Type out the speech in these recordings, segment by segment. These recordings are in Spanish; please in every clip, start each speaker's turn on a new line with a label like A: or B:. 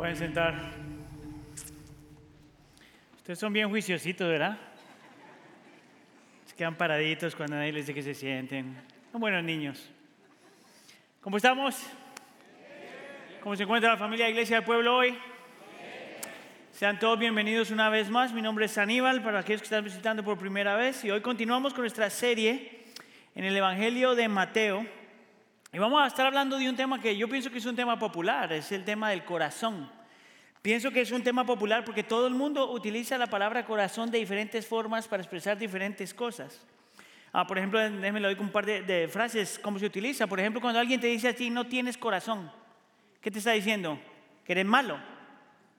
A: Pueden sentar. Ustedes son bien juiciositos, ¿verdad? Se quedan paraditos cuando nadie les dice que se sienten. Son buenos niños. ¿Cómo estamos? ¿Cómo se encuentra la familia de Iglesia del Pueblo hoy? Sean todos bienvenidos una vez más. Mi nombre es Aníbal, para aquellos que están visitando por primera vez. Y hoy continuamos con nuestra serie en el Evangelio de Mateo. Y vamos a estar hablando de un tema que yo pienso que es un tema popular, es el tema del corazón. Pienso que es un tema popular porque todo el mundo utiliza la palabra corazón de diferentes formas para expresar diferentes cosas. Ah, por ejemplo, déjenme le doy un par de, de frases, cómo se utiliza. Por ejemplo, cuando alguien te dice a ti, no tienes corazón, ¿qué te está diciendo? Que eres malo,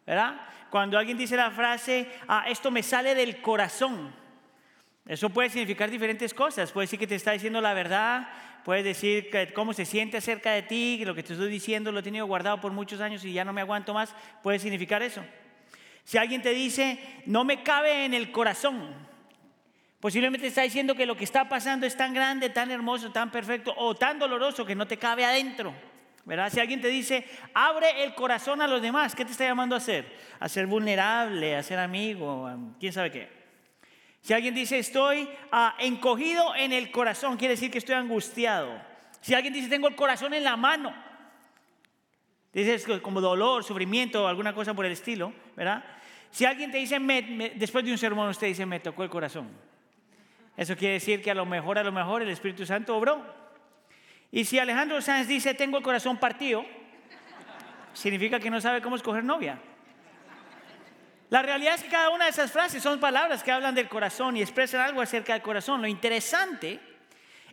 A: ¿verdad? Cuando alguien dice la frase, ah, esto me sale del corazón, eso puede significar diferentes cosas. Puede decir que te está diciendo la verdad, puede decir cómo se siente acerca de ti, lo que te estoy diciendo lo he tenido guardado por muchos años y ya no me aguanto más, puede significar eso. Si alguien te dice, no me cabe en el corazón, posiblemente está diciendo que lo que está pasando es tan grande, tan hermoso, tan perfecto o tan doloroso que no te cabe adentro. ¿verdad? Si alguien te dice, abre el corazón a los demás, ¿qué te está llamando a hacer? A ser vulnerable, a ser amigo, quién sabe qué. Si alguien dice estoy ah, encogido en el corazón, quiere decir que estoy angustiado. Si alguien dice tengo el corazón en la mano, dices como dolor, sufrimiento, alguna cosa por el estilo, ¿verdad? Si alguien te dice, después de un sermón, usted dice, me tocó el corazón. Eso quiere decir que a lo mejor, a lo mejor el Espíritu Santo obró. Y si Alejandro Sáenz dice, tengo el corazón partido, significa que no sabe cómo escoger novia. La realidad es que cada una de esas frases son palabras que hablan del corazón y expresan algo acerca del corazón. Lo interesante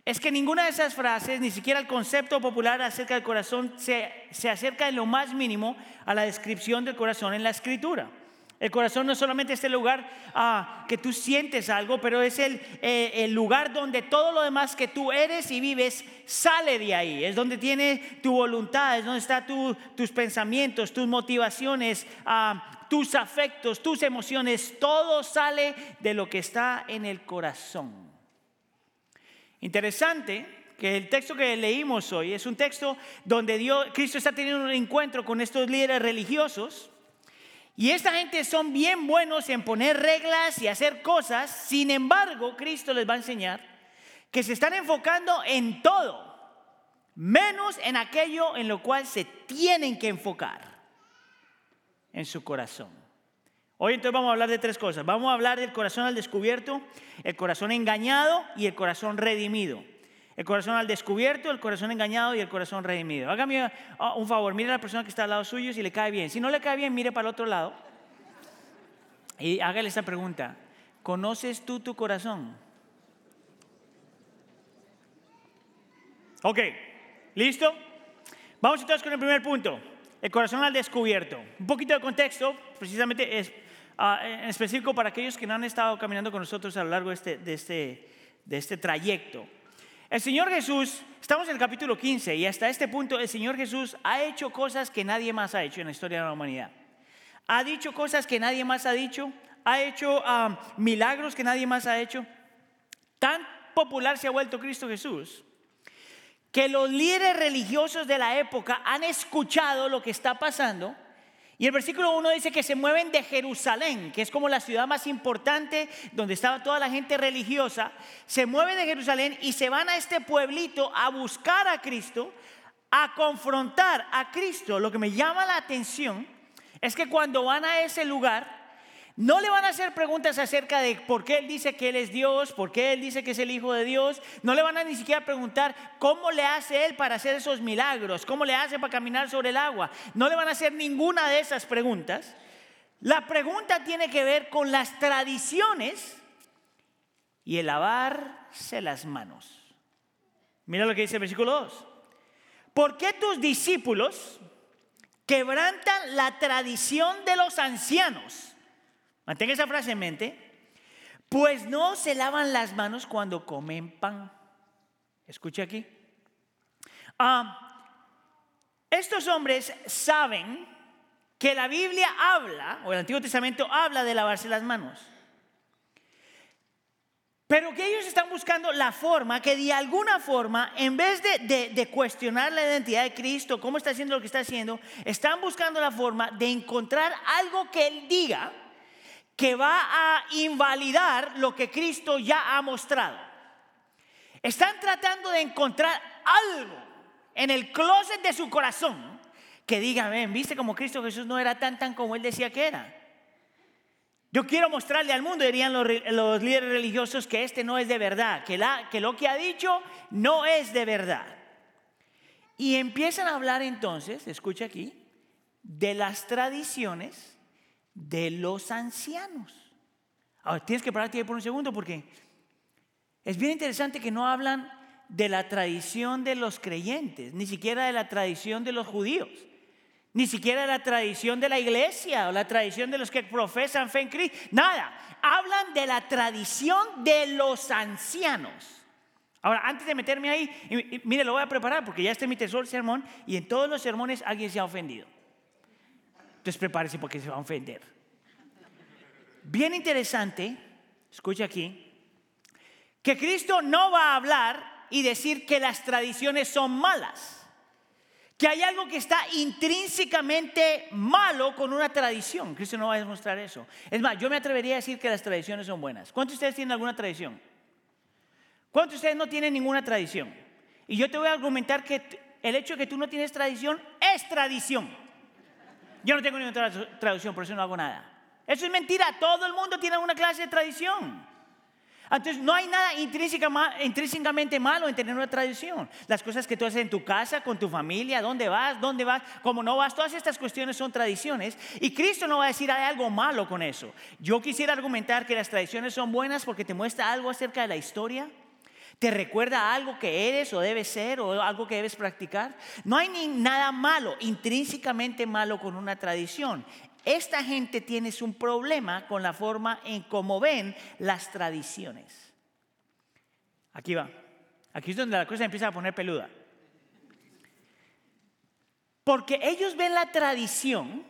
A: es que ninguna de esas frases, ni siquiera el concepto popular acerca del corazón, se, acerca en lo más mínimo a la descripción del corazón en la escritura. El corazón no es solamente este lugar ah, que tú sientes algo, pero es el, eh, el, lugar donde todo lo demás que tú eres y vives sale de ahí. Es donde tiene tu voluntad, es donde están tus pensamientos, tus motivaciones, ah, tus afectos, tus emociones, todo sale de lo que está en el corazón. Interesante que el texto que leímos hoy es un texto donde Cristo está teniendo un encuentro con estos líderes religiosos. Y esta gente son bien buenos en poner reglas y hacer cosas. Sin embargo, Cristo les va a enseñar que se están enfocando en todo, menos en aquello en lo cual se tienen que enfocar en su corazón. Hoy entonces vamos a hablar de tres cosas. Vamos a hablar del corazón al descubierto, el corazón engañado y el corazón redimido. El corazón al descubierto, el corazón engañado y el corazón redimido. Hágame ah, un favor, mire a la persona que está al lado suyo si le cae bien. Si no le cae bien, mire para el otro lado y hágale esta pregunta. ¿Conoces tú tu corazón? Ok, ¿listo? Vamos entonces con el primer punto el corazón al descubierto. Un poquito de contexto, precisamente es, ah, en específico para aquellos que no han estado caminando con nosotros a lo largo de este, este, este trayecto. El Señor Jesús, estamos en el capítulo 15 y hasta este punto el Señor Jesús ha hecho cosas que nadie más ha hecho en la historia de la humanidad. Ha dicho cosas que nadie más ha dicho, ha hecho ah, milagros que nadie más ha hecho. Tan popular se ha vuelto Cristo Jesús que los líderes religiosos de la época han escuchado lo que está pasando. Y el versículo 1 dice que se mueven de Jerusalén, que es como la ciudad más importante donde estaba toda la gente religiosa. Se mueven de Jerusalén y se van a este pueblito a buscar a Cristo, a confrontar a Cristo. Lo que me llama la atención es que cuando van a ese lugar, no le van a hacer preguntas acerca de por qué Él dice que Él es Dios, por qué Él dice que es el Hijo de Dios. No le van a ni siquiera preguntar cómo le hace Él para hacer esos milagros, cómo le hace para caminar sobre el agua. No le van a hacer ninguna de esas preguntas. La pregunta tiene que ver con las tradiciones y el lavarse las manos. Mira lo que dice el versículo 2. ¿Por qué tus discípulos quebrantan la tradición de los ancianos? Mantenga esa frase en mente. Pues no se lavan las manos cuando comen pan. Escuche aquí. Ah, estos hombres saben que la Biblia habla, o el Antiguo Testamento habla de lavarse las manos. Pero que ellos están buscando la forma que de alguna forma, en vez de, de, cuestionar la identidad de Cristo, cómo está haciendo lo que está haciendo, están buscando la forma de encontrar algo que Él diga que va a invalidar lo que Cristo ya ha mostrado. Están tratando de encontrar algo en el closet de su corazón que diga, ven, viste como Cristo Jesús no era tan tan como Él decía que era. Yo quiero mostrarle al mundo, dirían los, líderes religiosos, que este no es de verdad, que, la, que lo que ha dicho no es de verdad. Y empiezan a hablar entonces, escucha aquí, de las tradiciones de los ancianos. Ahora, tienes que pararte ahí por un segundo porque es bien interesante que no hablan de la tradición de los creyentes, ni siquiera de la tradición de los judíos. Ni siquiera la tradición de la iglesia o la tradición de los que profesan fe en Cristo. Nada. Hablan de la tradición de los ancianos. Ahora, antes de meterme ahí, mire, lo voy a preparar porque ya este es mi tesoro sermón y en todos los sermones alguien se ha ofendido. Entonces prepárese porque se va a ofender. Bien interesante, escucha aquí, que Cristo no va a hablar y decir que las tradiciones son malas que hay algo que está intrínsecamente malo con una tradición. Cristo no va a demostrar eso. Es más, yo me atrevería a decir que las tradiciones son buenas. ¿Cuántos de ustedes tienen alguna tradición? ¿Cuántos de ustedes no tienen ninguna tradición? Y yo te voy a argumentar que el hecho de que tú no tienes tradición es tradición. Yo no tengo ninguna tradición, por eso no hago nada. Eso es mentira. Todo el mundo tiene una clase de tradición. Entonces no hay nada intrínsecamente malo en tener una tradición. Las cosas que tú haces en tu casa, con tu familia, dónde vas, dónde vas, cómo no vas, todas estas cuestiones son tradiciones. Y Cristo no va a decir hay algo malo con eso. Yo quisiera argumentar que las tradiciones son buenas porque te muestra algo acerca de la historia. ¿Te recuerda algo que eres o debes ser o algo que debes practicar? No hay nada malo, intrínsecamente malo con una tradición. Esta gente tiene un problema con la forma en cómo ven las tradiciones. Aquí va. Aquí es donde la cosa empieza a poner peluda. Porque ellos ven la tradición,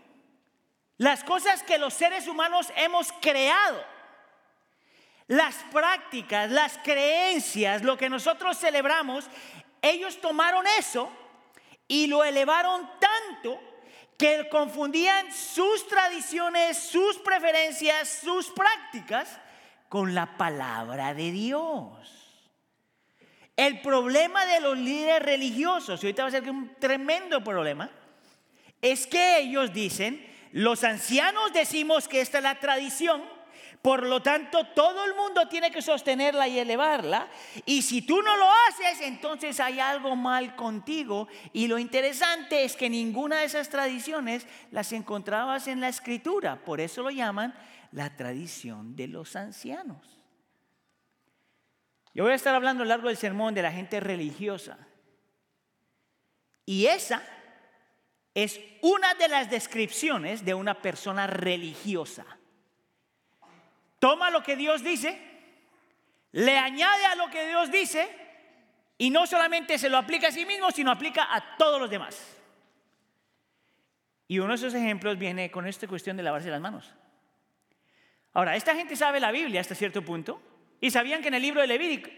A: las cosas que los seres humanos hemos creado, las prácticas, las creencias, lo que nosotros celebramos, ellos tomaron eso y lo elevaron tanto que confundían sus tradiciones, sus preferencias, sus prácticas con la palabra de Dios. El problema de los líderes religiosos, y ahorita va a ser un tremendo problema, es que ellos dicen, los ancianos decimos que esta es la tradición, por lo tanto, todo el mundo tiene que sostenerla y elevarla. Y si tú no lo haces, entonces hay algo mal contigo. Y lo interesante es que ninguna de esas tradiciones las encontrabas en la escritura. Por eso lo llaman la tradición de los ancianos. Yo voy a estar hablando a lo largo del sermón de la gente religiosa. Y esa es una de las descripciones de una persona religiosa toma lo que Dios dice, le añade a lo que Dios dice y no solamente se lo aplica a sí mismo, sino aplica a todos los demás. Y uno de esos ejemplos viene con esta cuestión de lavarse las manos. Ahora, esta gente sabe la Biblia hasta cierto punto, y sabían que en el libro de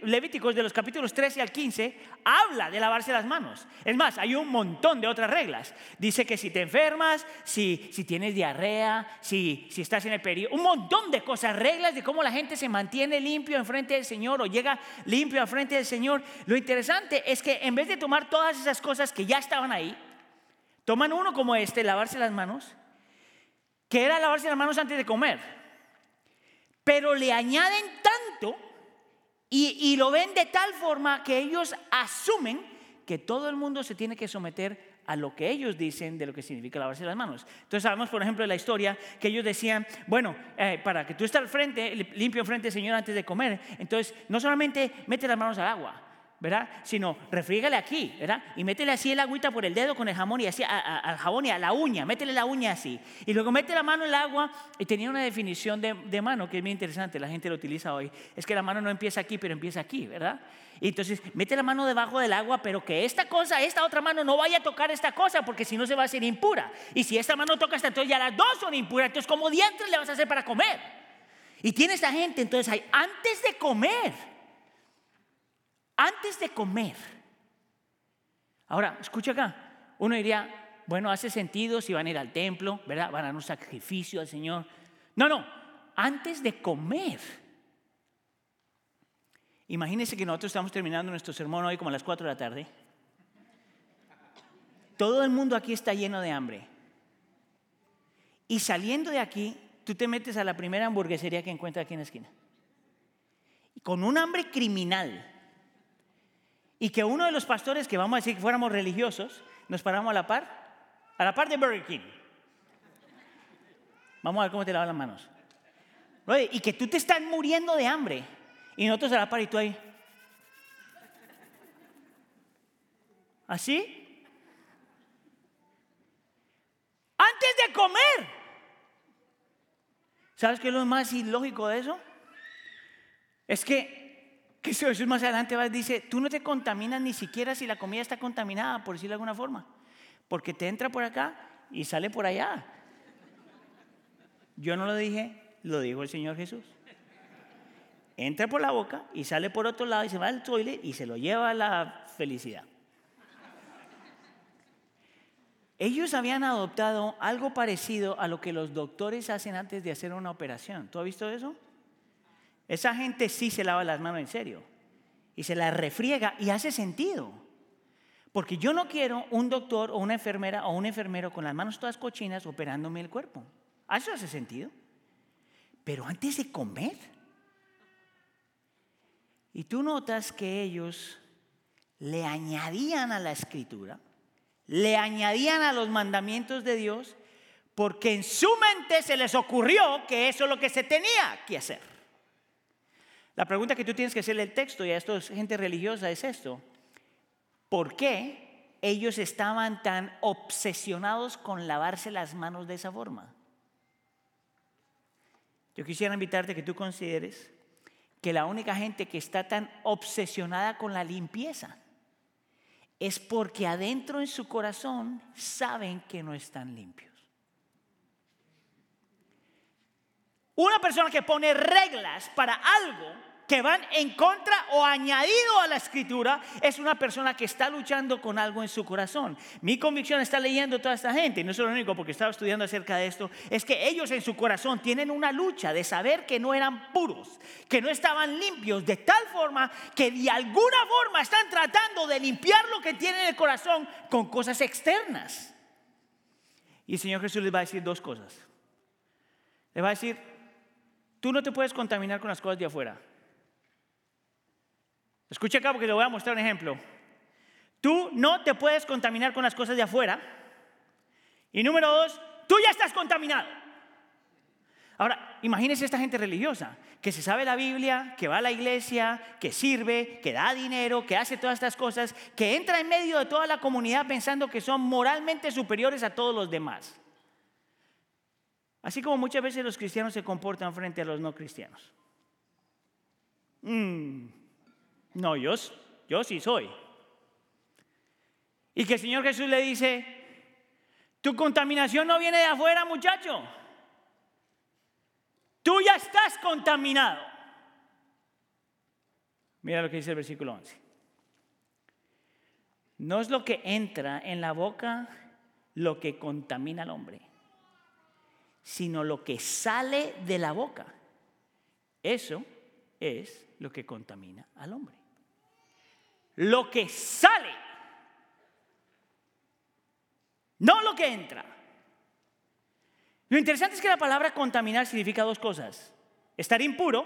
A: Levíticos, de los capítulos 13 al 15, habla de lavarse las manos. Es más, hay un montón de otras reglas. Dice que si te enfermas, si, tienes diarrea, si, estás en el periodo, un montón de cosas, reglas de cómo la gente se mantiene limpio en frente del Señor o llega limpio al frente del Señor. Lo interesante es que en vez de tomar todas esas cosas que ya estaban ahí, toman uno como este, lavarse las manos, que era lavarse las manos antes de comer pero le añaden y, lo ven de tal forma que ellos asumen que todo el mundo se tiene que someter a lo que ellos dicen de lo que significa lavarse las manos. Entonces sabemos, por ejemplo, de la historia que ellos decían, bueno, eh, para que tú estés al frente, limpio frente al Señor antes de comer, entonces no solamente mete las manos al agua, ¿verdad? Sino refrígale aquí, ¿verdad? Y métele así el agüita por el dedo con el jamón y así al jabón y a la uña, métele la uña así. Y luego mete la mano en el agua y tenía una definición de, de, mano que es muy interesante, la gente lo utiliza hoy. Es que la mano no empieza aquí, pero empieza aquí, ¿verdad? Y entonces mete la mano debajo del agua, pero que esta cosa, esta otra mano no vaya a tocar esta cosa, porque si no se va a hacer impura. Y si esta mano toca esta, entonces ya las dos son impuras, entonces como dientes le vas a hacer para comer. Y tiene esta gente, entonces hay, antes de comer, antes de comer. Ahora, escucha acá, uno diría, bueno, hace sentido si van a ir al templo, ¿verdad? Van a dar un sacrificio al Señor. No, no, antes de comer. Imagínense que nosotros estamos terminando nuestro sermón hoy como a las 4 de la tarde. Todo el mundo aquí está lleno de hambre. Y saliendo de aquí, tú te metes a la primera hamburguesería que encuentras aquí en la esquina. Con un hambre criminal. Y que uno de los pastores, que vamos a decir que fuéramos religiosos, nos paramos a la par, a la par de Burger King. Vamos a ver cómo te lavas las manos. Y que tú te estás muriendo de hambre. Y nosotros a la par y tú ahí. ¿Así? Antes de comer. ¿Sabes qué es lo más ilógico de eso? Es que, que Jesús más adelante va, dice, tú no te contaminas ni siquiera si la comida está contaminada, por decirlo de alguna forma, porque te entra por acá y sale por allá. Yo no lo dije, lo dijo el Señor Jesús. Entra por la boca y sale por otro lado y se va al toilet y se lo lleva a la felicidad. Ellos habían adoptado algo parecido a lo que los doctores hacen antes de hacer una operación. ¿Tú has visto eso? Esa gente sí se lava las manos en serio y se las refriega y hace sentido. Porque yo no quiero un doctor o una enfermera o un enfermero con las manos todas cochinas operándome el cuerpo. Eso hace sentido. Pero antes de comer. Y tú notas que ellos le añadían a la escritura le añadían a los mandamientos de Dios porque en su mente se les ocurrió que eso es lo que se tenía que hacer. La pregunta que tú tienes que hacerle el texto y a esto gente religiosa es esto. ¿Por qué ellos estaban tan obsesionados con lavarse las manos de esa forma? Yo quisiera invitarte a que tú consideres que la única gente que está tan obsesionada con la limpieza es porque adentro en su corazón saben que no están limpios. Una persona que pone reglas para algo que van en contra o añadido a la escritura es una persona que está luchando con algo en su corazón. Mi convicción está leyendo toda esta gente, y no es lo único porque estaba estudiando acerca de esto, es que ellos en su corazón tienen una lucha de saber que no eran puros, que no estaban limpios, de tal forma que de alguna forma están tratando de limpiar lo que tienen en el corazón con cosas externas. Y el Señor Jesús les va a decir dos cosas. Le va a decir, tú no te puedes contaminar con las cosas de afuera. Escucha acá porque le voy a mostrar un ejemplo. Tú no te puedes contaminar con las cosas de afuera. Y número dos, tú ya estás contaminado. Ahora, imagínese esta gente religiosa, que se sabe la Biblia, que va a la iglesia, que sirve, que da dinero, que hace todas estas cosas, que entra en medio de toda la comunidad pensando que son moralmente superiores a todos los demás. Así como muchas veces los cristianos se comportan frente a los no cristianos. Mm. No, yo, yo sí soy. Y que el Señor Jesús le dice, tu contaminación no viene de afuera, muchacho. Tú ya estás contaminado. Mira lo que dice el versículo 11. No es lo que entra en la boca lo que contamina al hombre, sino lo que sale de la boca. Eso es lo que contamina al hombre lo que sale, no lo que entra. Lo interesante es que la palabra contaminar significa dos cosas. Estar impuro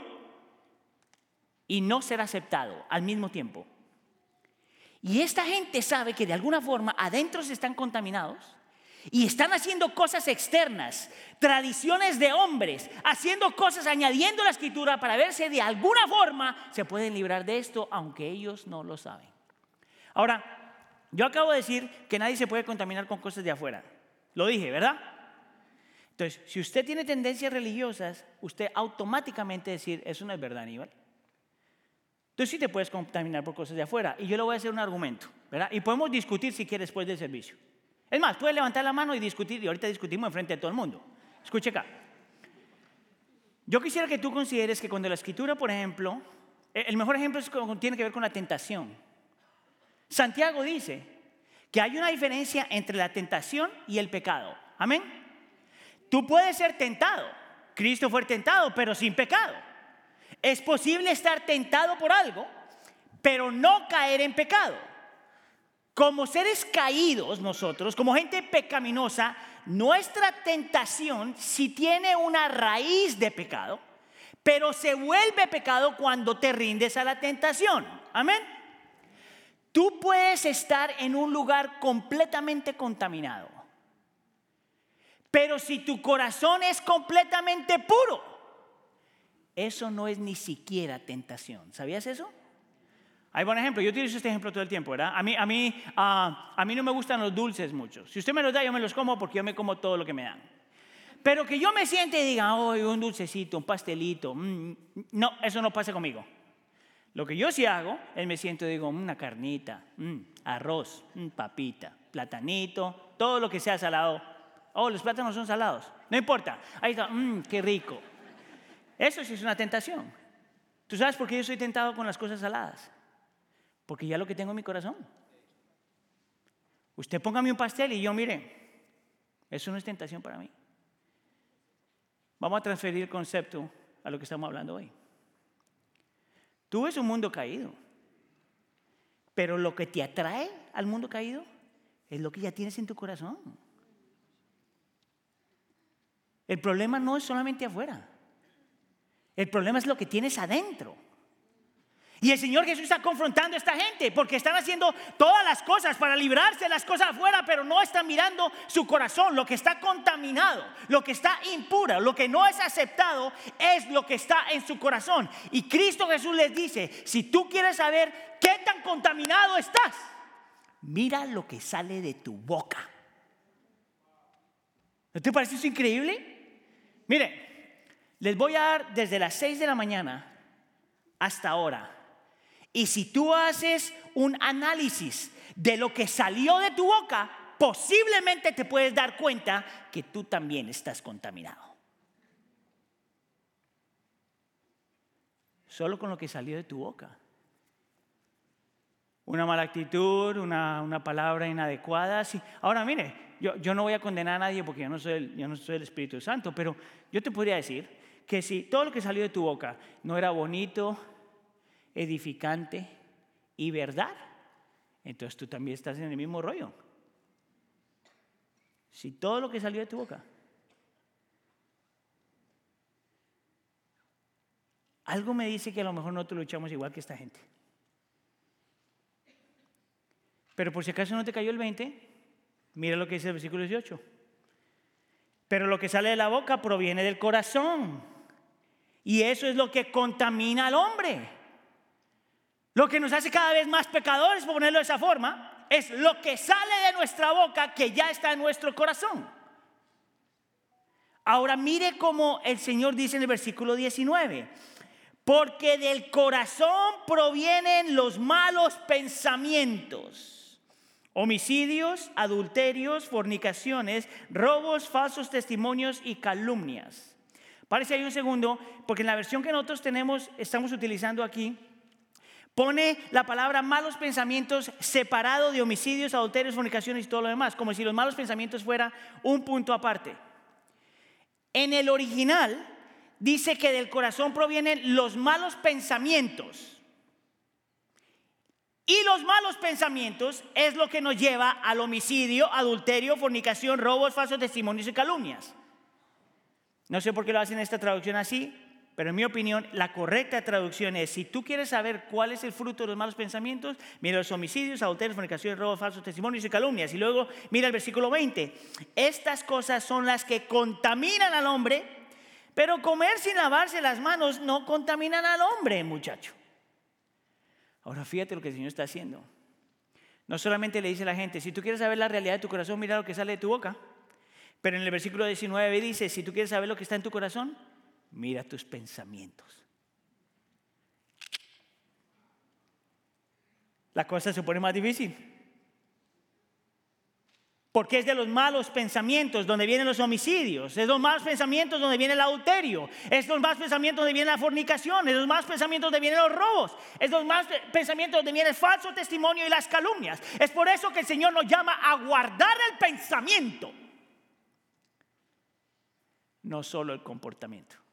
A: y no ser aceptado al mismo tiempo. Y esta gente sabe que de alguna forma adentro se están contaminados y están haciendo cosas externas, tradiciones de hombres, haciendo cosas, añadiendo la escritura para ver si de alguna forma se pueden librar de esto, aunque ellos no lo saben. Ahora, yo acabo de decir que nadie se puede contaminar con cosas de afuera. Lo dije, ¿verdad? Entonces, si usted tiene tendencias religiosas, usted automáticamente decir, eso no es verdad, Aníbal. Entonces sí te puedes contaminar por cosas de afuera. Y yo le voy a hacer un argumento, ¿verdad? Y podemos discutir si quiere después del servicio. Es más, puede levantar la mano y discutir, y ahorita discutimos enfrente de todo el mundo. Escuche acá. Yo quisiera que tú consideres que cuando la escritura, por ejemplo, e, el mejor ejemplo es tiene que ver con la tentación. Santiago dice que hay una diferencia entre la tentación y el pecado. Amén. Tú puedes ser tentado. Cristo fue tentado, pero sin pecado. Es posible estar tentado por algo, pero no caer en pecado. Como seres caídos nosotros, como gente pecaminosa, nuestra tentación si tiene una raíz de pecado, pero se vuelve pecado cuando te rindes a la tentación. Amén. Tú puedes estar en un lugar completamente contaminado, pero si tu corazón es completamente puro, eso no es ni siquiera tentación. ¿Sabías eso? Hay buen ejemplo, yo utilizo este ejemplo todo el tiempo, ¿verdad? A mí, a, mí, ah, a mí no me gustan los dulces mucho. Si usted me los da, yo me los como porque yo me como todo lo que me dan. Pero que yo me siente y diga, oh, un dulcecito, un pastelito, mm, no, eso no pasa conmigo. Lo que yo sí hago es me siento y digo, mm, una carnita, mm, arroz, papita, platanito, todo lo que sea salado. Oh, los plátanos son salados. No importa. Ahí está, qué rico. Eso sí es una tentación. ¿Tú sabes por qué yo soy tentado con las cosas saladas? Porque ya lo que tengo en mi corazón. Usted póngame un pastel y yo mire, eso no es tentación para mí. Vamos a transferir el concepto a lo que estamos hablando hoy. Tú ves un mundo caído, pero lo que te atrae al mundo caído es lo que ya tienes en tu corazón. El problema no es solamente afuera, el problema es lo que tienes adentro. Y el Señor Jesús está confrontando a esta gente porque están haciendo todas las cosas para librarse de las cosas afuera, pero no están mirando su corazón, lo que está contaminado, lo que está impuro, lo que no es aceptado es lo que está en su corazón. Y Cristo Jesús les dice, si tú quieres saber qué tan contaminado estás, mira lo que sale de tu boca. ¿No te parece eso increíble? Mire, les voy a dar desde las 6 de la mañana hasta ahora y si tú haces un análisis de lo que salió de tu boca, posiblemente te puedes dar cuenta que tú también estás contaminado. Solo con lo que salió de tu boca. Una mala actitud, una, palabra inadecuada. Ahora mire, yo, yo, no voy a condenar a nadie porque yo no, soy el, yo no soy el Espíritu Santo, pero yo te podría decir que si todo lo que salió de tu boca no era bonito, edificante y verdad, entonces tú también estás en el mismo rollo. Si todo lo que salió de tu boca, algo me dice que a lo mejor no te luchamos igual que esta gente. Pero por si acaso no te cayó el 20, mira lo que dice el versículo 18. Pero lo que sale de la boca proviene del corazón. Y eso es lo que contamina al hombre. Lo que nos hace cada vez más pecadores, por ponerlo de esa forma, es lo que sale de nuestra boca que ya está en nuestro corazón. Ahora mire cómo el Señor dice en el versículo 19, porque del corazón provienen los malos pensamientos, homicidios, adulterios, fornicaciones, robos, falsos testimonios y calumnias. Parece ahí un segundo, porque en la versión que nosotros tenemos, estamos utilizando aquí, Pone la palabra malos pensamientos separado de homicidios, adulterios, fornicaciones y todo lo demás, como si los malos pensamientos fuera un punto aparte. En el original dice que del corazón provienen los malos pensamientos. Y los malos pensamientos es lo que nos lleva al homicidio, adulterio, fornicación, robos, falsos testimonios y calumnias. No sé por qué lo hacen esta traducción así, pero en mi opinión, la correcta traducción es, si tú quieres saber cuál es el fruto de los malos pensamientos, mira los homicidios, adulterios, fornicaciones, robos, falsos testimonios y calumnias. Y luego mira el versículo 20. Estas cosas son las que contaminan al hombre, pero comer sin lavarse las manos no contaminan al hombre, muchacho. Ahora fíjate lo que el Señor está haciendo. No solamente le dice a la gente, si tú quieres saber la realidad de tu corazón, mira lo que sale de tu boca. Pero en el versículo 19 dice, si tú quieres saber lo que está en tu corazón, mira tus pensamientos. La cosa se pone más difícil. Porque es de los malos pensamientos donde vienen los homicidios, es de los malos pensamientos donde viene el adulterio, es de los malos pensamientos donde viene la fornicación, es de los malos pensamientos donde vienen los robos, es de los malos pensamientos donde viene el falso testimonio y las calumnias. Es por eso que el Señor nos llama a guardar el pensamiento, no solo el comportamiento.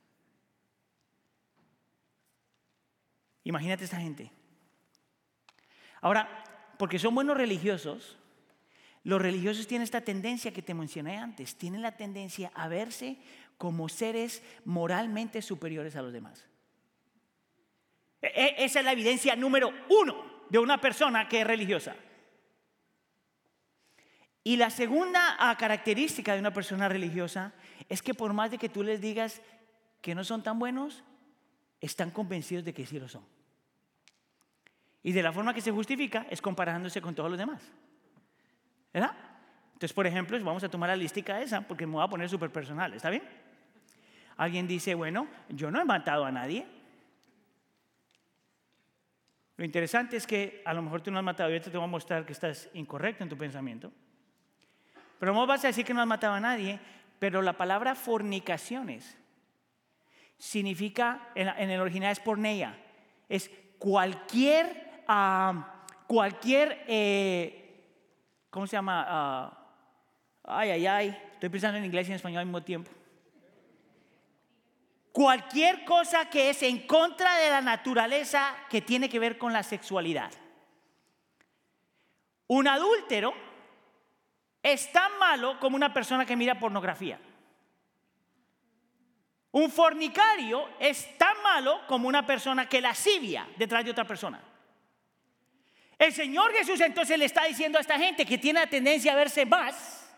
A: Imagínate esta gente. Ahora, porque son buenos religiosos, los religiosos tienen esta tendencia que te mencioné antes, tienen la tendencia a verse como seres moralmente superiores a los demás. E, e, esa es la evidencia número uno de una persona que es religiosa. Y la segunda ah, característica de una persona religiosa es que por más de que tú les digas que no son tan buenos, están convencidos de que sí lo son. Y de la forma que se justifica es comparándose con todos los demás. ¿Verdad? Entonces, por ejemplo, vamos a tomar la listica esa porque me voy a poner súper personal, ¿está bien? Alguien dice, bueno, yo no he matado a nadie. Lo interesante es que a lo mejor tú no has matado, y ahorita te voy a mostrar que estás incorrecto en tu pensamiento. Pero no vas a decir que no has matado a nadie, pero la palabra fornicaciones significa, en el original es porneia, es cualquier, ah, cualquier eh, ¿cómo se llama? Ah, ay, ay, ay, estoy pensando en inglés y en español al mismo tiempo. Cualquier cosa que es en contra de la naturaleza que tiene que ver con la sexualidad. Un adúltero es tan malo como una persona que mira pornografía. Un fornicario es tan malo como una persona que lascivia detrás de otra persona. El Señor Jesús entonces le está diciendo a esta gente que tiene la tendencia a verse más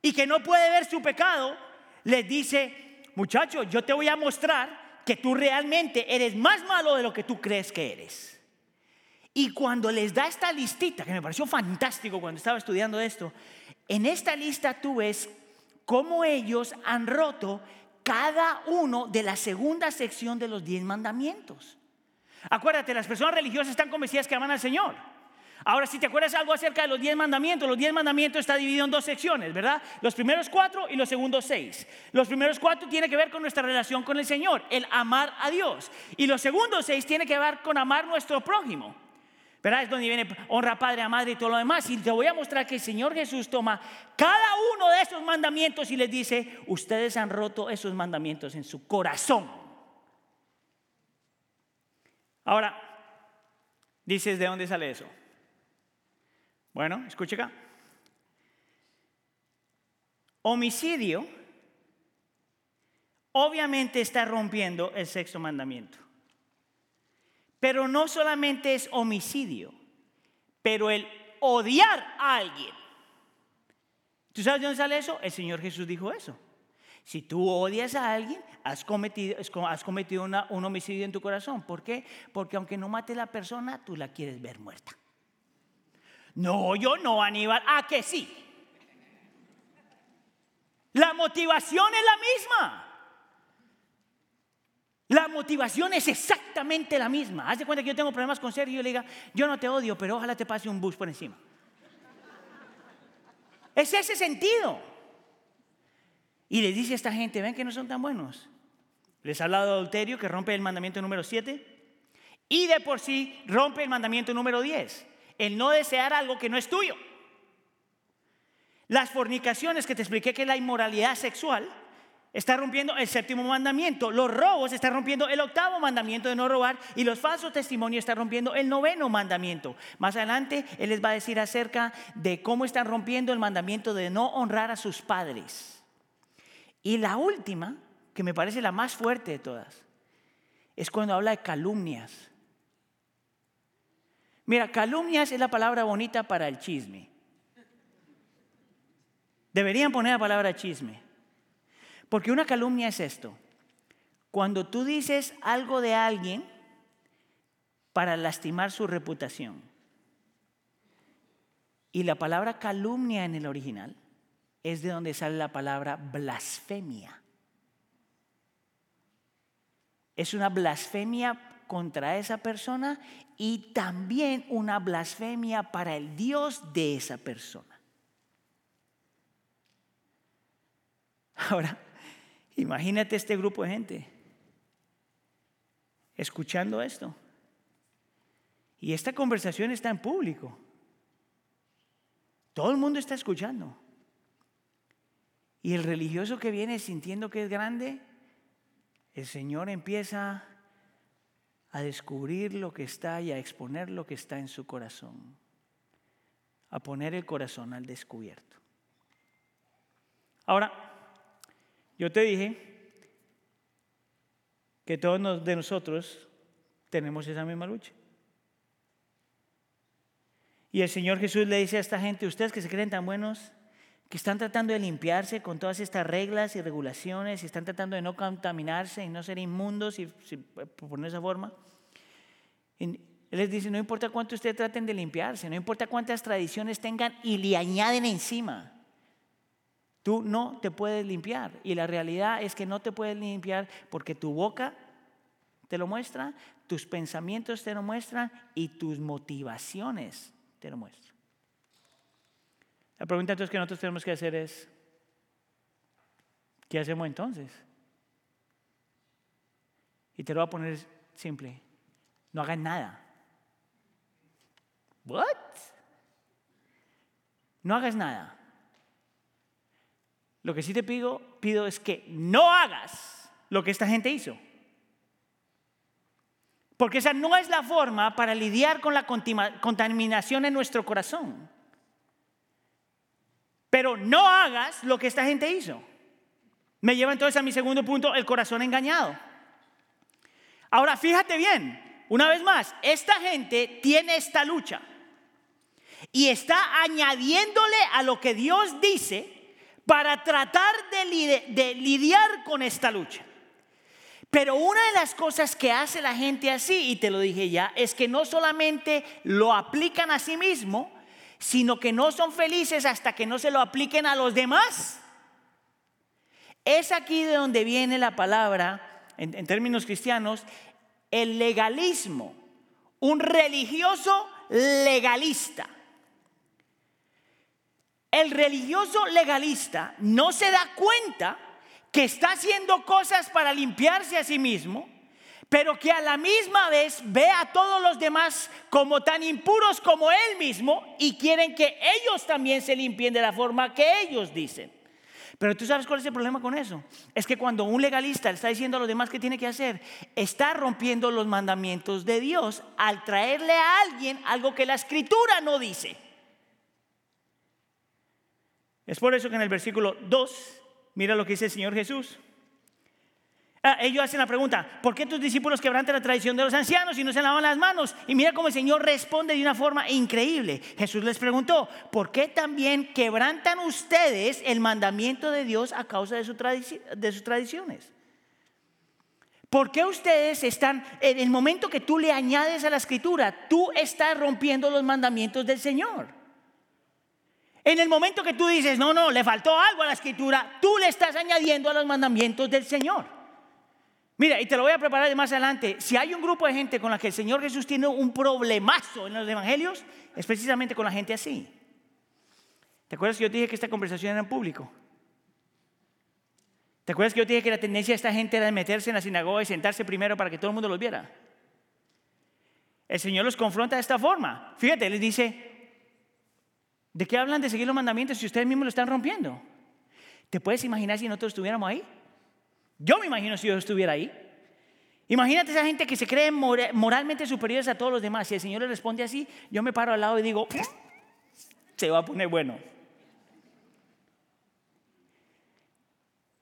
A: y que no puede ver su pecado, les dice, muchacho, yo te voy a mostrar que tú realmente eres más malo de lo que tú crees que eres. Y cuando les da esta listita, que me pareció fantástico cuando estaba estudiando esto, en esta lista tú ves cómo ellos han roto cada uno de la segunda sección de los diez mandamientos. Acuérdate, las personas religiosas están convencidas que aman al Señor. Ahora, si te acuerdas algo acerca de los diez mandamientos, los diez mandamientos está dividido en dos secciones, ¿verdad? Los primeros cuatro y los segundos seis. Los primeros cuatro tienen que ver con nuestra relación con el Señor, el amar a Dios. Y los segundos seis tienen que ver con amar nuestro prójimo. ¿Verdad? Es donde viene honra padre, a madre y todo lo demás. Y te voy a mostrar que el Señor Jesús toma cada uno de esos mandamientos y les dice, ustedes han roto esos mandamientos en su corazón. Ahora, dices, ¿de dónde sale eso? Bueno, escuche acá. Homicidio obviamente está rompiendo el sexto mandamiento. Pero no solamente es homicidio, pero el odiar a alguien. ¿Tú sabes de dónde sale eso? El Señor Jesús dijo eso. Si tú odias a alguien, has cometido, has cometido un homicidio en tu corazón. ¿Por qué? Porque aunque no mate la persona, tú la quieres ver muerta. No, yo no, Aníbal. ¿A que sí? La motivación es la misma. La motivación es exactamente la misma. Haz de cuenta que yo tengo problemas con Sergio y le diga, yo no te odio, pero ojalá te pase un bus por encima. Es ese sentido. Y le dice a esta gente, ven que no son tan buenos. Les ha hablado de adulterio que rompe el mandamiento número 7 y de por sí rompe el mandamiento número 10 el no desear algo que no es tuyo. Las fornicaciones que te expliqué que es la inmoralidad sexual, está rompiendo el séptimo mandamiento. Los robos están rompiendo el octavo mandamiento de no robar y los falsos testimonios están rompiendo el noveno mandamiento. Más adelante Él les va a decir acerca de cómo están rompiendo el mandamiento de no honrar a sus padres. Y la última, que me parece la más fuerte de todas, es cuando habla de calumnias. Mira, calumnias es la palabra bonita para el chisme. Deberían poner la palabra chisme. Porque una calumnia es esto. Cuando tú dices algo de alguien para lastimar su reputación. Y la palabra calumnia en el original es de donde sale la palabra blasfemia. Es una blasfemia contra esa persona y también una blasfemia para el Dios de esa persona. Ahora, imagínate este grupo de gente escuchando esto. Y esta conversación está en público. Todo el mundo está escuchando. Y el religioso que viene sintiendo que es grande, el Señor empieza a descubrir lo que está y a exponer lo que está en su corazón, a poner el corazón al descubierto. Ahora, yo te dije que todos de nosotros tenemos esa misma lucha. Y el Señor Jesús le dice a esta gente, ustedes que se creen tan buenos, que están tratando de limpiarse con todas estas reglas y regulaciones y están tratando de no contaminarse y no ser inmundos, y, por esa forma. él les dice, no importa cuánto ustedes traten de limpiarse, no importa cuántas tradiciones tengan y le añaden encima. Tú no te puedes limpiar. Y la realidad es que no te puedes limpiar porque tu boca te lo muestra, tus pensamientos te lo muestran y tus motivaciones te lo muestro. La pregunta entonces que nosotros tenemos que hacer es, ¿qué hacemos entonces? Y te lo voy a poner simple, no hagas nada. ¿What? No hagas nada. Lo que sí te pido, pido es que no hagas lo que esta gente hizo. Porque esa no es la forma para lidiar con la contaminación en nuestro corazón. Pero no hagas lo que esta gente hizo. Me lleva entonces a mi segundo punto, el corazón engañado. Ahora, fíjate bien, una vez más, esta gente tiene esta lucha y está añadiéndole a lo que Dios dice para tratar de, lidiar con esta lucha. Pero una de las cosas que hace la gente así, y te lo dije ya, es que no solamente lo aplican a sí mismo, sino que no son felices hasta que no se lo apliquen a los demás. Es aquí de donde viene la palabra, en, términos cristianos, el legalismo, un religioso legalista. El religioso legalista no se da cuenta que está haciendo cosas para limpiarse a sí mismo, pero que a la misma vez ve a todos los demás como tan impuros como él mismo y quieren que ellos también se limpien de la forma que ellos dicen. Pero tú sabes cuál es el problema con eso. Es que cuando un legalista le está diciendo a los demás qué tiene que hacer, está rompiendo los mandamientos de Dios al traerle a alguien algo que la escritura no dice. Es por eso que en el versículo 2 Mira lo que dice el Señor Jesús. Ah, ellos hacen la pregunta, ¿por qué tus discípulos quebrantan la tradición de los ancianos y no se lavan las manos? Y mira cómo el Señor responde de una forma increíble. Jesús les preguntó, ¿por qué también quebrantan ustedes el mandamiento de Dios a causa de, de sus tradiciones? ¿Por qué ustedes están, en el momento que tú le añades a la escritura, tú estás rompiendo los mandamientos del Señor? En el momento que tú dices, no, no, le faltó algo a la escritura, tú le estás añadiendo a los mandamientos del Señor. Mira, y te lo voy a preparar más adelante. Si hay un grupo de gente con la que el Señor Jesús tiene un problemazo en los evangelios, es precisamente con la gente así. ¿Te acuerdas que yo dije que esta conversación era en público? ¿Te acuerdas que yo dije que la tendencia de esta gente era de meterse en la sinagoga y sentarse primero para que todo el mundo los viera? El Señor los confronta de esta forma. Fíjate, les dice, ¿De qué hablan de seguir los mandamientos si ustedes mismos lo están rompiendo? ¿Te puedes imaginar si nosotros estuviéramos ahí? Yo me imagino si yo estuviera ahí. Imagínate esa gente que se cree moralmente superiores a todos los demás. Si el Señor le responde así, yo me paro al lado y digo, se va a poner bueno.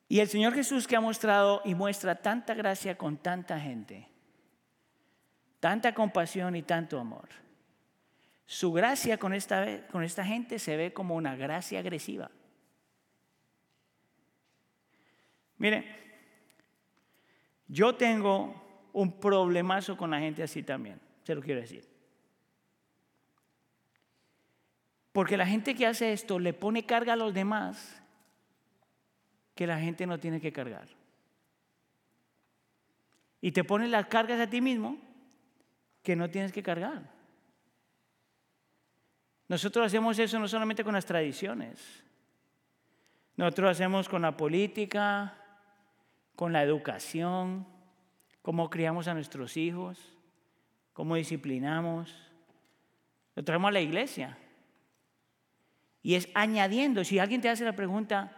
A: Y el Señor Jesús que ha mostrado y muestra tanta gracia con tanta gente, tanta compasión y tanto amor su gracia con esta, con esta gente se ve como una gracia agresiva. Mire, yo tengo un problemazo con la gente así también, se lo quiero decir. Porque la gente que hace esto le pone carga a los demás que la gente no tiene que cargar. Y te pone las cargas a ti mismo que no tienes que cargar. Nosotros hacemos eso no solamente con las tradiciones. Nosotros hacemos con la política, con la educación, cómo criamos a nuestros hijos, cómo disciplinamos. Lo traemos a la iglesia. Y es añadiendo, si alguien te hace la pregunta,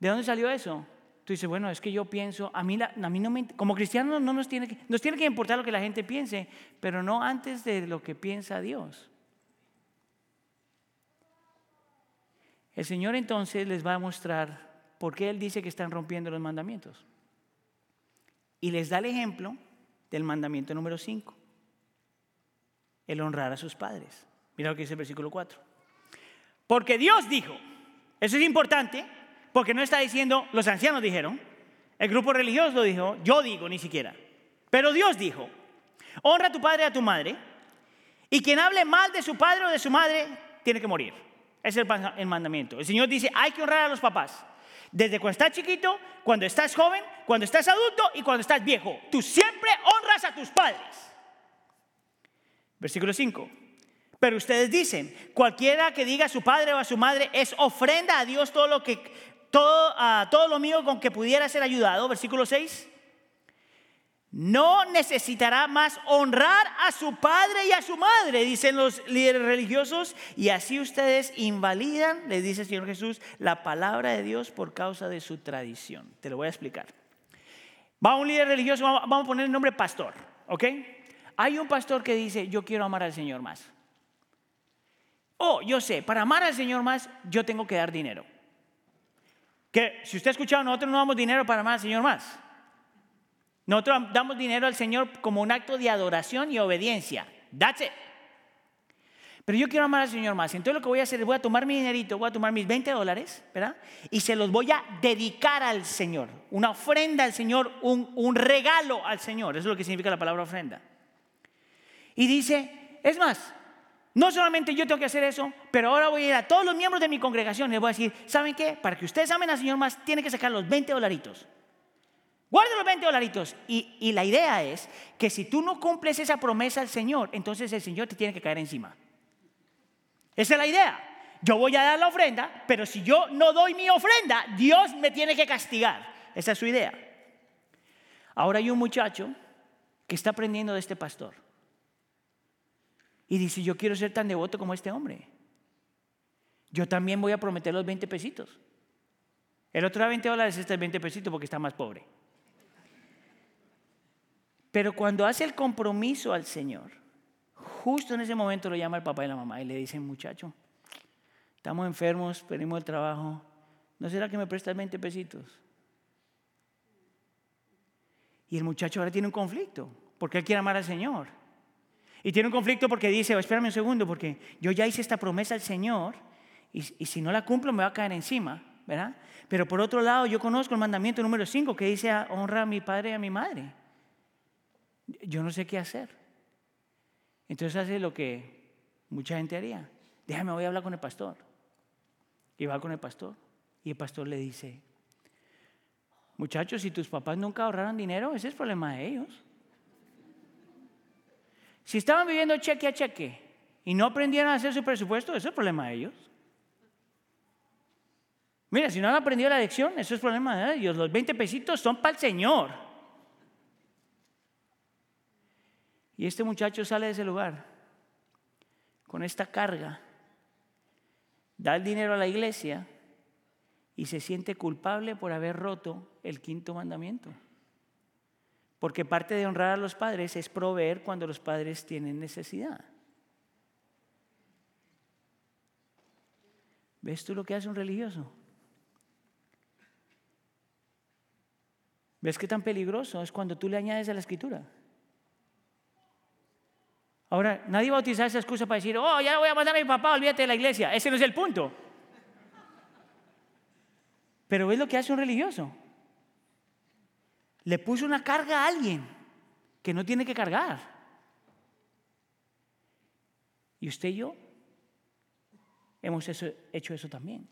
A: ¿de dónde salió eso? Tú dices, bueno, es que yo pienso, a mí, a mí no me, como cristianos no nos tiene, nos tiene que importar lo que la gente piense, pero no antes de lo que piensa Dios. El Señor entonces les va a mostrar por qué Él dice que están rompiendo los mandamientos. Y les da el ejemplo del mandamiento número 5, el honrar a sus padres. Mira lo que dice el versículo 4. Porque Dios dijo, eso es importante, porque no está diciendo, los ancianos dijeron, el grupo religioso lo dijo, yo digo ni siquiera. Pero Dios dijo, honra a tu padre y a tu madre, y quien hable mal de su padre o de su madre tiene que morir. Es el mandamiento. El Señor dice, hay que honrar a los papás. Desde cuando estás chiquito, cuando estás joven, cuando estás adulto y cuando estás viejo. Tú siempre honras a tus padres. Versículo 5. Pero ustedes dicen, cualquiera que diga a su padre o a su madre es ofrenda a Dios todo lo que todo, a todo lo mío con que pudiera ser ayudado. Versículo 6 no necesitará más honrar a su padre y a su madre, dicen los líderes religiosos, y así ustedes invalidan, le dice el Señor Jesús, la palabra de Dios por causa de su tradición. Te lo voy a explicar. Va un líder religioso, vamos a poner el nombre pastor, ¿ok? Hay un pastor que dice, yo quiero amar al Señor más. Oh, yo sé, para amar al Señor más, yo tengo que dar dinero. Que si usted ha escuchado, nosotros no damos dinero para amar al Señor más. Nosotros damos dinero al Señor como un acto de adoración y obediencia. That's it. Pero yo quiero amar al Señor más. Entonces lo que voy a hacer es voy a tomar mi dinerito, voy a tomar mis 20 dólares, ¿verdad? Y se los voy a dedicar al Señor. Una ofrenda al Señor, un, un regalo al Señor. Eso es lo que significa la palabra ofrenda. Y dice, es más, no solamente yo tengo que hacer eso, pero ahora voy a ir a todos los miembros de mi congregación y les voy a decir, ¿saben qué? Para que ustedes amen al Señor más, tienen que sacar los 20 dolaritos. Guarda los 20 dolaritos. Y, la idea es que si tú no cumples esa promesa al Señor, entonces el Señor te tiene que caer encima. Esa es la idea. Yo voy a dar la ofrenda, pero si yo no doy mi ofrenda, Dios me tiene que castigar. Esa es su idea. Ahora hay un muchacho que está aprendiendo de este pastor. Y dice, yo quiero ser tan devoto como este hombre. Yo también voy a prometer los 20 pesitos. El otro da 20 dólares, este es 20 pesitos porque está más pobre. Pero cuando hace el compromiso al Señor, justo en ese momento lo llama el papá y la mamá y le dicen, muchacho, estamos enfermos, perdimos el trabajo, ¿no será que me prestas 20 pesitos? Y el muchacho ahora tiene un conflicto, porque él quiere amar al Señor. Y tiene un conflicto porque dice, oh, espérame un segundo, porque yo ya hice esta promesa al Señor y, y, si no la cumplo me va a caer encima, ¿verdad? Pero por otro lado, yo conozco el mandamiento número 5 que dice, honra a mi padre y a mi madre yo no sé qué hacer. Entonces hace lo que mucha gente haría. Déjame, voy a hablar con el pastor. Y va con el pastor. Y el pastor le dice, muchachos, si tus papás nunca ahorraron dinero, ese es problema de ellos. Si estaban viviendo cheque a cheque y no aprendieron a hacer su presupuesto, ese es problema de ellos. Mira, si no han aprendido la lección, eso es problema de ellos. Los 20 pesitos son para el Señor. Y este muchacho sale de ese lugar con esta carga, da el dinero a la iglesia y se siente culpable por haber roto el quinto mandamiento. Porque parte de honrar a los padres es proveer cuando los padres tienen necesidad. ¿Ves tú lo que hace un religioso? ¿Ves qué tan peligroso es cuando tú le añades a la escritura? Ahora, nadie va a utilizar esa excusa para decir, oh, ya voy a mandar a mi papá, olvídate de la iglesia. Ese no es el punto. Pero es lo que hace un religioso. Le puso una carga a alguien que no tiene que cargar. Y usted y yo hemos hecho eso también.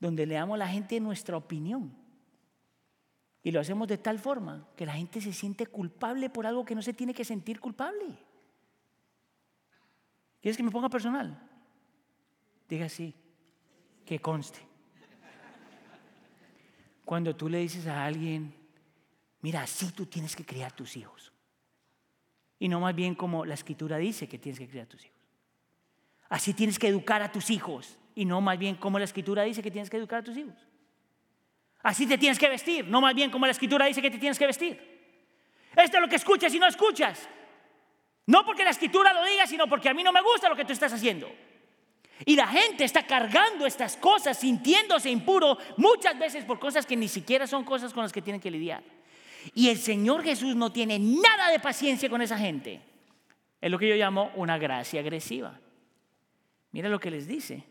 A: Donde le damos a la gente nuestra opinión. Y lo hacemos de tal forma que la gente se siente culpable por algo que no se tiene que sentir culpable. ¿Quieres que me ponga personal? Diga sí. que conste. Cuando tú le dices a alguien, mira, así tú tienes que criar tus hijos. Y no más bien como la escritura dice que tienes que criar tus hijos. Así tienes que educar a tus hijos. Y no más bien como la escritura dice que tienes que educar a tus hijos. Así te tienes que vestir, no más bien como la escritura dice que te tienes que vestir. Esto es lo que escuchas y no escuchas. No porque la escritura lo diga, sino porque a mí no me gusta lo que tú estás haciendo. Y la gente está cargando estas cosas, sintiéndose impuro, muchas veces por cosas que ni siquiera son cosas con las que tienen que lidiar. Y el Señor Jesús no tiene nada de paciencia con esa gente. Es lo que yo llamo una gracia agresiva. Mira lo que les dice.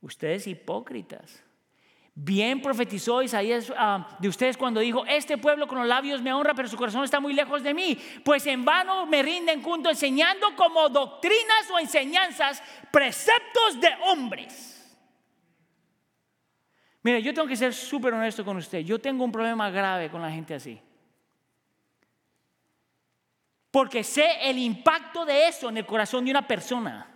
A: Ustedes hipócritas. Bien profetizó Isaías ah, de ustedes cuando dijo, este pueblo con los labios me honra, pero su corazón está muy lejos de mí, pues en vano me rinden junto enseñando como doctrinas o enseñanzas preceptos de hombres. Mire, yo tengo que ser súper honesto con usted, yo tengo un problema grave con la gente así. Porque sé el impacto de eso en el corazón de una persona.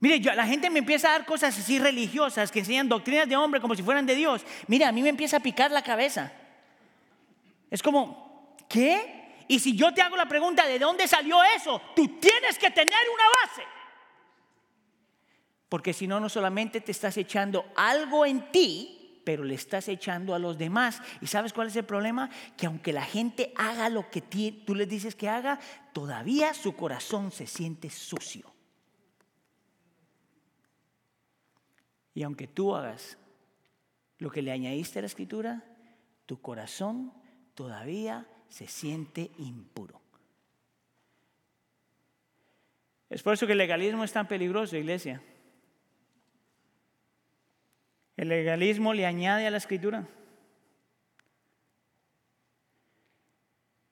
A: Mire, yo, la gente me empieza a dar cosas así religiosas que enseñan doctrinas de hombre como si fueran de Dios. Mire, a mí me empieza a picar la cabeza. Es como, ¿qué? Y si yo te hago la pregunta, ¿de dónde salió eso? Tú tienes que tener una base. Porque si no, no solamente te estás echando algo en ti, pero le estás echando a los demás. ¿Y sabes cuál es el problema? Que aunque la gente haga lo que tú les dices que haga, todavía su corazón se siente sucio. Y aunque tú hagas lo que le añadiste a la escritura, tu corazón todavía se siente impuro. Es por eso que el legalismo es tan peligroso, iglesia. El legalismo le añade a la escritura.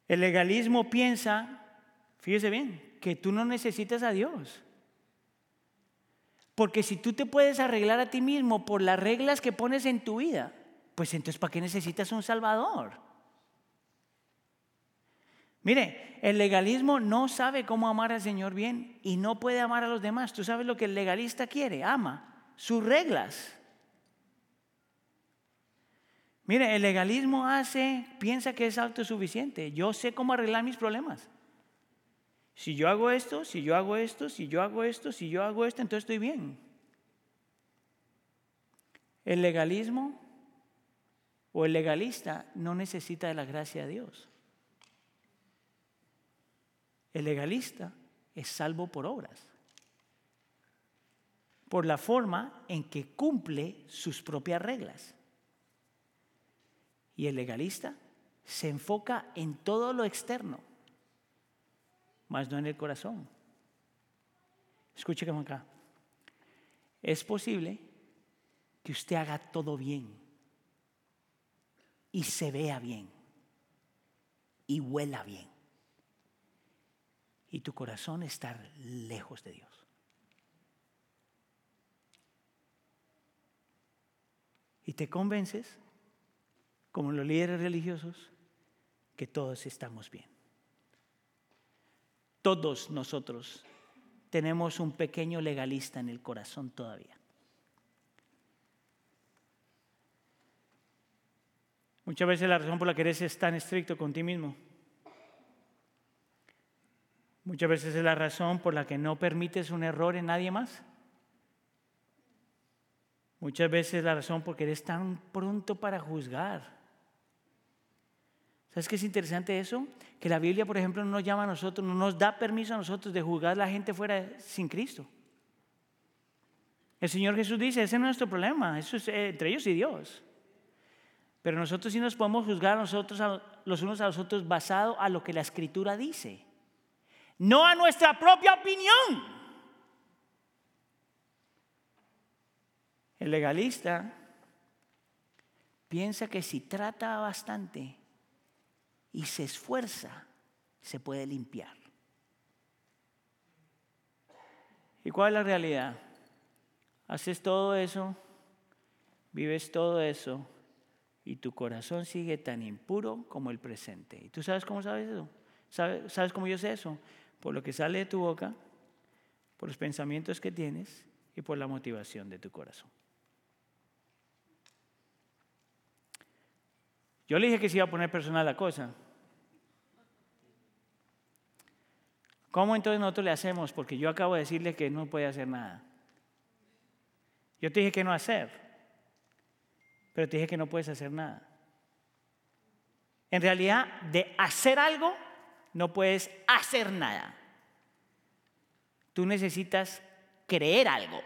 A: El legalismo piensa, fíjese bien, que tú no necesitas a Dios. Porque si tú te puedes arreglar a ti mismo por las reglas que pones en tu vida, pues entonces ¿para qué necesitas un Salvador? Mire, el legalismo no sabe cómo amar al Señor bien y no puede amar a los demás. Tú sabes lo que el legalista quiere, ama sus reglas. Mire, el legalismo hace, piensa que es autosuficiente. Yo sé cómo arreglar mis problemas. Si yo hago esto, si yo hago esto, si yo hago esto, si yo hago esto, entonces estoy bien. El legalismo o el legalista no necesita de la gracia de Dios. El legalista es salvo por obras, por la forma en que cumple sus propias reglas. Y el legalista se enfoca en todo lo externo mas no en el corazón. Escúcheme acá. Es posible que usted haga todo bien y se vea bien y huela bien y tu corazón estar lejos de Dios. Y te convences, como los líderes religiosos, que todos estamos bien. Todos nosotros tenemos un pequeño legalista en el corazón todavía. Muchas veces la razón por la que eres tan estricto con ti mismo. Muchas veces es la razón por la que no permites un error en nadie más. Muchas veces es la razón porque eres tan pronto para juzgar. ¿Sabes qué es interesante eso? Que la Biblia, por ejemplo, no nos llama a nosotros, no nos da permiso a nosotros de juzgar a la gente fuera sin Cristo. El Señor Jesús dice, ese no es nuestro problema, eso es eh, entre ellos y Dios. Pero nosotros sí nos podemos juzgar a nosotros, los unos a los otros, basado a lo que la Escritura dice, no a nuestra propia opinión. El legalista piensa que si trata bastante, y se esfuerza, se puede limpiar. ¿Y cuál es la realidad? Haces todo eso, vives todo eso y tu corazón sigue tan impuro como el presente. ¿Y tú sabes cómo sabes eso? ¿Sabes, ¿Sabes cómo yo sé eso? Por lo que sale de tu boca, por los pensamientos que tienes y por la motivación de tu corazón. Yo le dije que se iba a poner personal la cosa. ¿Cómo entonces nosotros le hacemos? Porque yo acabo de decirle que no puede hacer nada. Yo te dije que no hacer, pero te dije que no puedes hacer nada. En realidad, de hacer algo, no puedes hacer nada. Tú necesitas creer algo.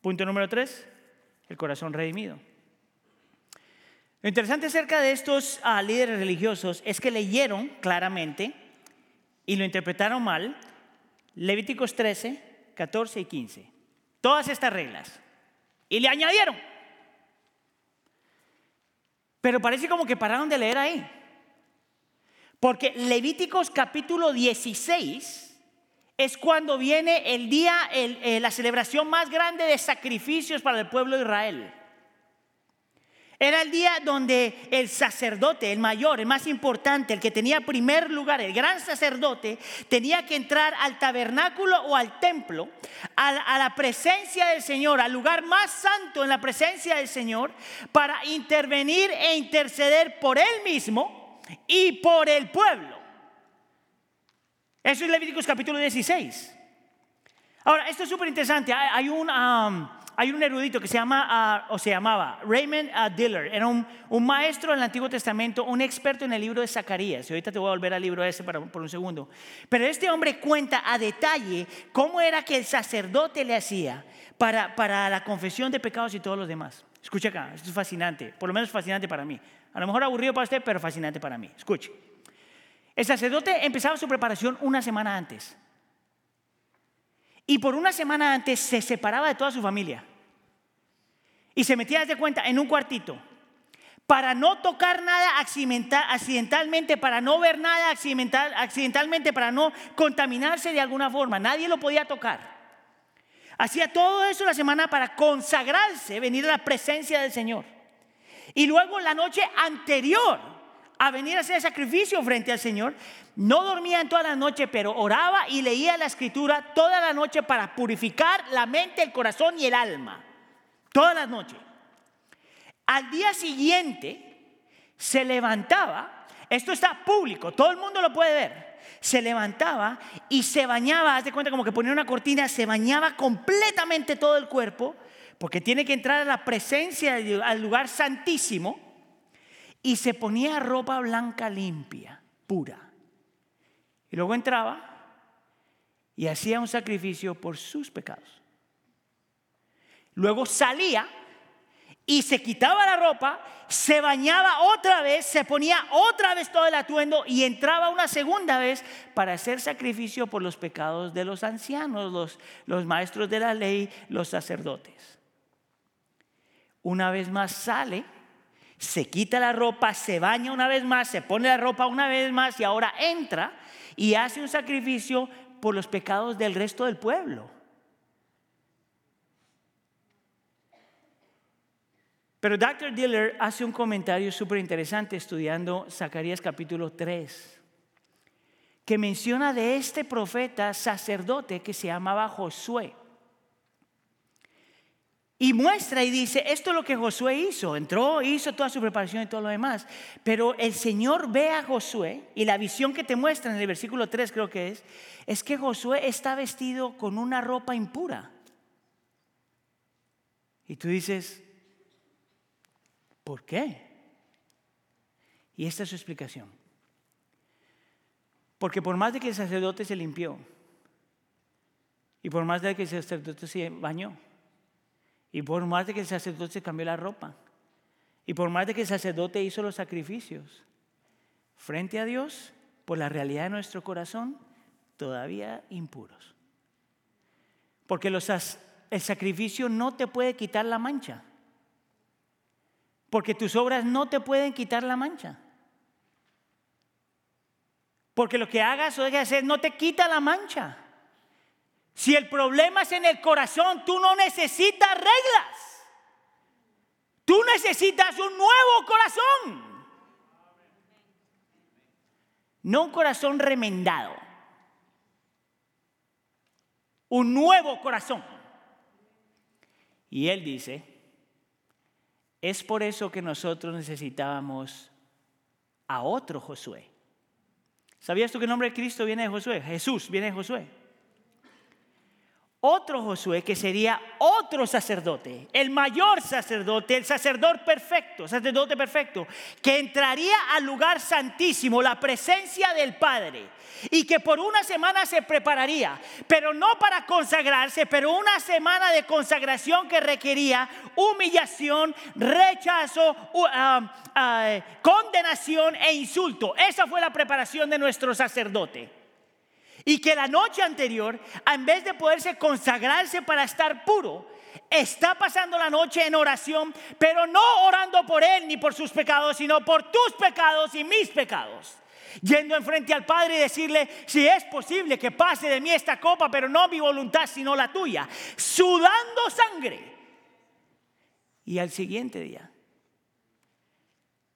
A: Punto número tres, el corazón redimido. Lo interesante acerca de estos ah, líderes religiosos es que leyeron claramente y lo interpretaron mal Levíticos 13, 14 y 15. Todas estas reglas. Y le añadieron. Pero parece como que pararon de leer ahí. Porque Levíticos capítulo 16 es cuando viene el día, eh, la celebración más grande de sacrificios para el pueblo de Israel. Era el día donde el sacerdote, el mayor, el más importante, el que tenía primer lugar, el gran sacerdote, tenía que entrar al tabernáculo o al templo, a, la presencia del Señor, al lugar más santo en la presencia del Señor, para intervenir e interceder por él mismo y por el pueblo. Eso es Levíticos capítulo 16. Ahora, esto es súper interesante. Hay un... hay un erudito que se llama, ah, o se llamaba Raymond uh, Diller, era un, maestro del Antiguo Testamento, un experto en el libro de Zacarías. Y ahorita te voy a volver al libro ese para, por un segundo. Pero este hombre cuenta a detalle cómo era que el sacerdote le hacía para, para la confesión de pecados y todos los demás. Escucha acá, esto es fascinante, por lo menos fascinante para mí. A lo mejor aburrido para usted, pero fascinante para mí. Escuche. El sacerdote empezaba su preparación una semana antes. Y por una semana antes se separaba de toda su familia y se metía, de cuenta, en un cuartito para no tocar nada accidentalmente, para no ver nada accidentalmente, para no contaminarse de alguna forma. Nadie lo podía tocar. Hacía todo eso la semana para consagrarse, venir a la presencia del Señor. Y luego la noche anterior a venir a hacer sacrificio frente al Señor, no dormía en toda la noche, pero oraba y leía la escritura toda la noche para purificar la mente, el corazón y el alma todas las noches. Al día siguiente se levantaba, esto está público, todo el mundo lo puede ver. Se levantaba y se bañaba, haz de cuenta como que ponía una cortina, se bañaba completamente todo el cuerpo, porque tiene que entrar a la presencia, al lugar santísimo, y se ponía ropa blanca limpia, pura. Y luego entraba y hacía un sacrificio por sus pecados. Luego salía y se quitaba la ropa, se bañaba otra vez, se ponía otra vez todo el atuendo y entraba una segunda vez para hacer sacrificio por los pecados de los ancianos, los, los maestros de la ley, los sacerdotes. Una vez más sale, se quita la ropa, se baña una vez más, se pone la ropa una vez más y ahora entra y hace un sacrificio por los pecados del resto del pueblo. Pero Dr. Diller hace un comentario súper interesante estudiando Zacarías capítulo 3, que menciona de este profeta sacerdote que se llamaba Josué. Y muestra y dice, esto es lo que Josué hizo, entró, hizo toda su preparación y todo lo demás. Pero el Señor ve a Josué y la visión que te muestra en el versículo 3 creo que es, es que Josué está vestido con una ropa impura. Y tú dices, ¿Por qué? Y esta es su explicación. Porque por más de que el sacerdote se limpió, y por más de que el sacerdote se bañó, y por más de que el sacerdote cambió la ropa, y por más de que el sacerdote hizo los sacrificios, frente a Dios, por la realidad de nuestro corazón, todavía impuros. Porque el sacrificio no te puede quitar la mancha. Porque tus obras no te pueden quitar la mancha. Porque lo que hagas o dejes de hacer no te quita la mancha. Si el problema es en el corazón, tú no necesitas reglas. Tú necesitas un nuevo corazón. No un corazón remendado. Un nuevo corazón. Y él dice, es por eso que nosotros necesitábamos a otro Josué. ¿Sabías tú que el nombre de Cristo viene de Josué? Jesús viene de Josué otro Josué que sería otro sacerdote, el mayor sacerdote, el sacerdote perfecto, sacerdote perfecto, que entraría al lugar santísimo, la presencia del Padre, y que por una semana se prepararía, pero no para consagrarse, pero una semana de consagración que requería humillación, rechazo, ah, ah, condenación e insulto. Esa fue la preparación de nuestro sacerdote. Y que la noche anterior, en vez de poderse consagrarse para estar puro, está pasando la noche en oración, pero no orando por él ni por sus pecados, sino por tus pecados y mis pecados. Yendo enfrente al Padre y decirle, si es posible que pase de mí esta copa, pero no mi voluntad, sino la tuya. Sudando sangre. Y al siguiente día,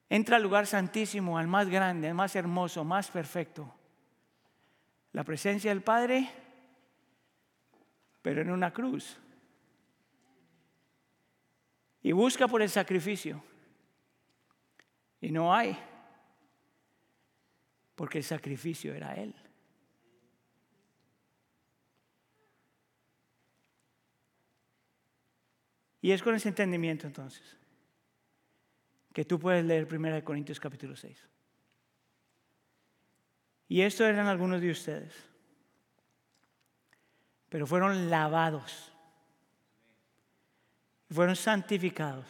A: entra al lugar santísimo, al más grande, al más hermoso, más perfecto la presencia del Padre, pero en una cruz. Y busca por el sacrificio. Y no hay, porque el sacrificio era Él. Y es con ese entendimiento entonces que tú puedes leer 1 Corintios capítulo 6. Y estos eran algunos de ustedes. Pero fueron lavados. Fueron santificados.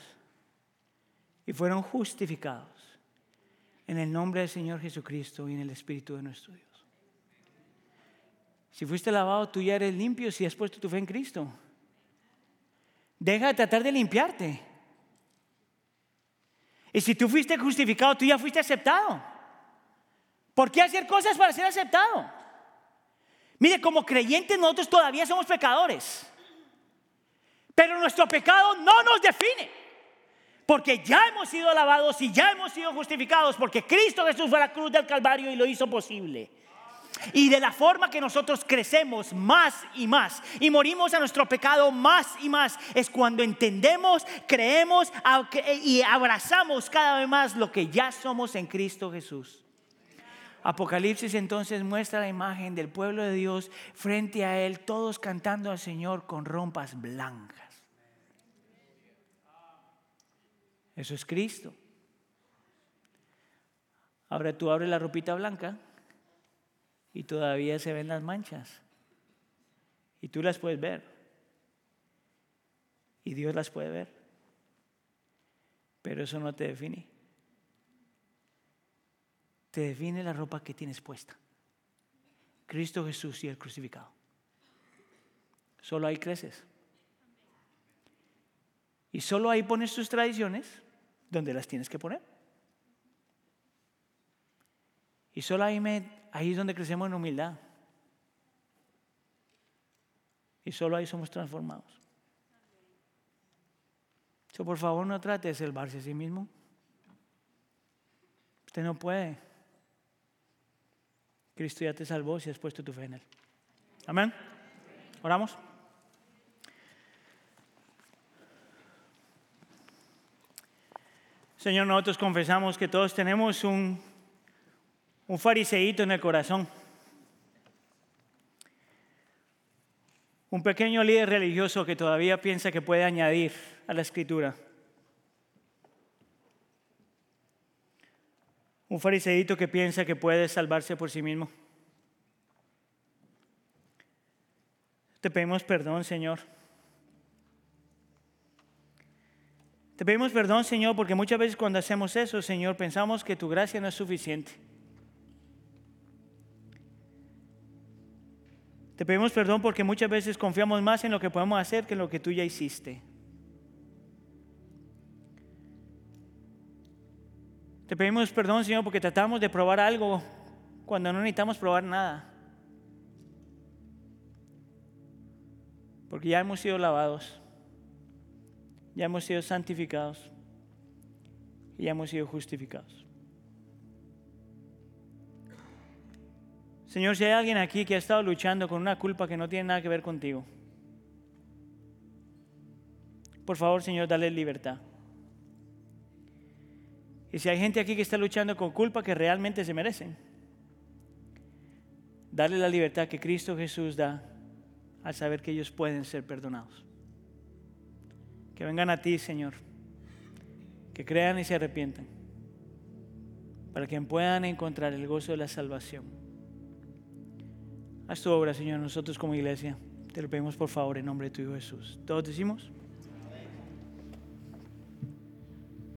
A: Y fueron justificados. En el nombre del Señor Jesucristo y en el Espíritu de nuestro Dios. Si fuiste lavado, tú ya eres limpio si has puesto tu fe en Cristo. Deja de tratar de limpiarte. Y si tú fuiste justificado, tú ya fuiste aceptado. ¿Por qué hacer cosas para ser aceptado? Mire, como creyentes nosotros todavía somos pecadores. Pero nuestro pecado no nos define. Porque ya hemos sido lavados y ya hemos sido justificados. Porque Cristo Jesús fue a la cruz del Calvario y lo hizo posible. Y de la forma que nosotros crecemos más y más y morimos a nuestro pecado más y más es cuando entendemos, creemos y abrazamos cada vez más lo que ya somos en Cristo Jesús. Apocalipsis entonces muestra la imagen del pueblo de Dios frente a Él, todos cantando al Señor con rompas blancas. Eso es Cristo. Ahora tú abres la ropita blanca y todavía se ven las manchas. Y tú las puedes ver. Y Dios las puede ver. Pero eso no te define te define la ropa que tienes puesta. Cristo Jesús y el crucificado. Solo ahí creces. Y solo ahí pones tus tradiciones donde las tienes que poner. Y solo ahí, ahí es donde crecemos en humildad. Y solo ahí somos transformados. por favor, no trate de salvarse a sí mismo. Usted no puede. Cristo ya te salvó si has puesto tu fe en Él. Amén. Oramos. Señor, nosotros confesamos que todos tenemos un, un fariseíto en el corazón. Un pequeño líder religioso que todavía piensa que puede añadir a la escritura. Un fariseíto que piensa que puede salvarse por sí mismo. Te pedimos perdón, Señor. Te pedimos perdón, Señor, porque muchas veces cuando hacemos eso, Señor, pensamos que tu gracia no es suficiente. Te pedimos perdón porque muchas veces confiamos más en lo que podemos hacer que en lo que tú ya hiciste. Te pedimos perdón, Señor, porque tratamos de probar algo cuando no necesitamos probar nada. Porque ya hemos sido lavados, ya hemos sido santificados y ya hemos sido justificados. Señor, si hay alguien aquí que ha estado luchando con una culpa que no tiene nada que ver contigo, Por favor, Señor, dale libertad. Y si hay gente aquí que está luchando con culpa que realmente se merecen, dale la libertad que Cristo Jesús da al saber que ellos pueden ser perdonados. Que vengan a ti, Señor. Que crean y se arrepientan. Para que puedan encontrar el gozo de la salvación. Haz tu obra, Señor, nosotros como iglesia. Te lo pedimos por favor en nombre de tu Hijo Jesús. Todos decimos.